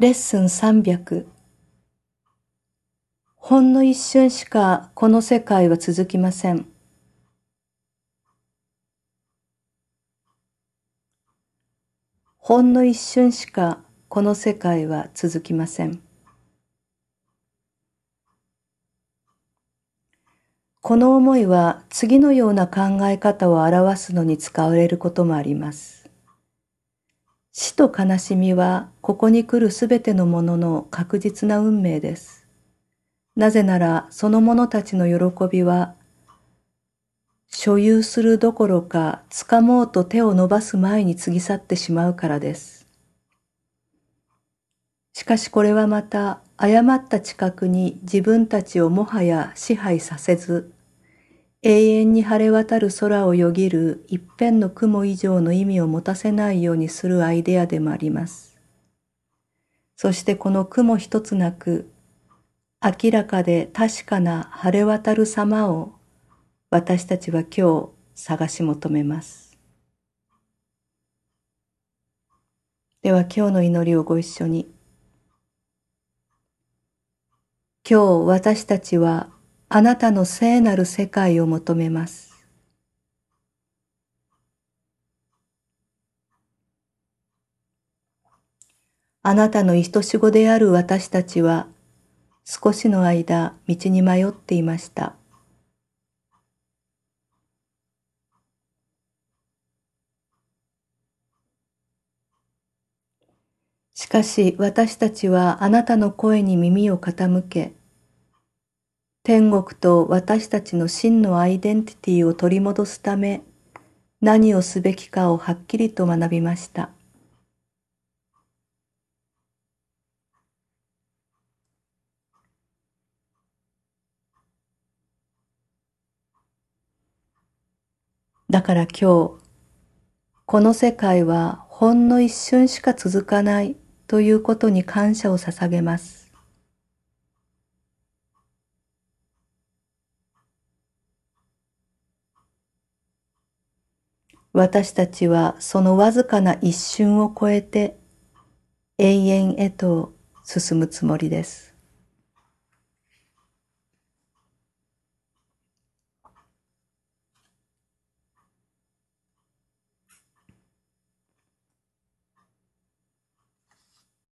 レッスン300ほんの一瞬しかこの世界は続きません。ほんの一瞬しかこの世界は続きません。この思いは次のような考え方を表すのに使われることもあります。と悲しみはここに来るすべてのものの確実な運命です。なぜならその者たちの喜びは所有するどころか掴もうと手を伸ばす前に過ぎ去ってしまうからです。しかしこれはまた誤った知覚に自分たちをもはや支配させず永遠に晴れ渡る空をよぎる一辺の雲以上の意味を持たせないようにするアイデアでもあります。そしてこの雲一つなく、明らかで確かな晴れ渡る様を私たちは今日探し求めます。では今日の祈りをご一緒に。今日私たちはあなたの聖なる世界を求めます。あなたの愛し子である私たちは少しの間道に迷っていました。しかし私たちはあなたの声に耳を傾け、天国と私たちの真のアイデンティティを取り戻すため何をすべきかをはっきりと学びました。だから今日、この世界はほんの一瞬しか続かないということに感謝を捧げます。私たちはそのわずかな一瞬を超えて永遠へと進むつもりです。